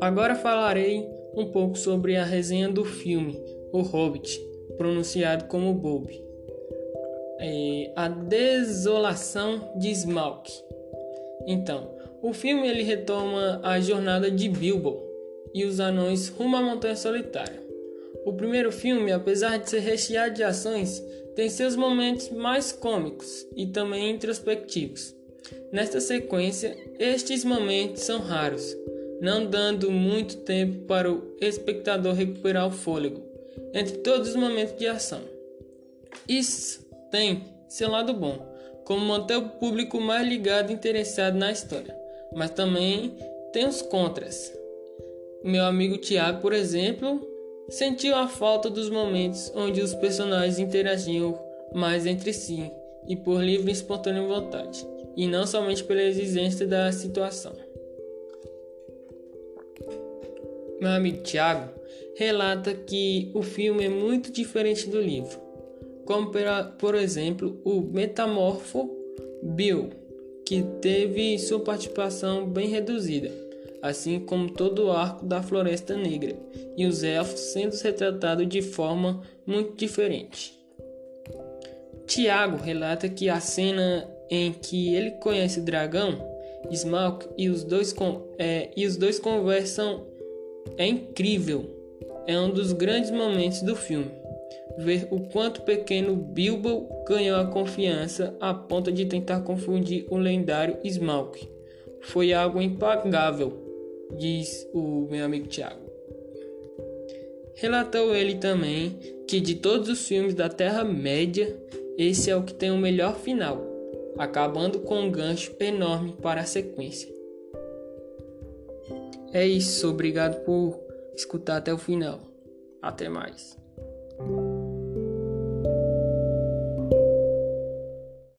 Agora falarei um pouco sobre a resenha do filme O Hobbit, pronunciado como Bob. É, a desolação de Smaug. Então, o filme ele retoma a jornada de Bilbo e os anões rumo à Montanha Solitária. O primeiro filme, apesar de ser recheado de ações, tem seus momentos mais cômicos e também introspectivos. Nesta sequência, estes momentos são raros, não dando muito tempo para o espectador recuperar o fôlego entre todos os momentos de ação. Isso tem seu lado bom, como manter o público mais ligado e interessado na história, mas também tem os contras. Meu amigo Tiago, por exemplo, sentiu a falta dos momentos onde os personagens interagiam mais entre si e por livre e espontânea vontade, e não somente pela exigência da situação. Meu amigo Tiago relata que o filme é muito diferente do livro, como por exemplo o Metamorfo Bill, que teve sua participação bem reduzida, assim como todo o arco da Floresta Negra e os elfos sendo retratados de forma muito diferente. Tiago relata que a cena em que ele conhece o dragão, Smaug, e os dois, é, e os dois conversam é incrível. É um dos grandes momentos do filme. Ver o quanto pequeno Bilbo ganhou a confiança a ponto de tentar confundir o lendário Smaug. Foi algo impagável, diz o meu amigo Tiago. Relatou ele também que de todos os filmes da Terra-média, esse é o que tem o melhor final, acabando com um gancho enorme para a sequência. É isso, obrigado por escutar até o final. Até mais.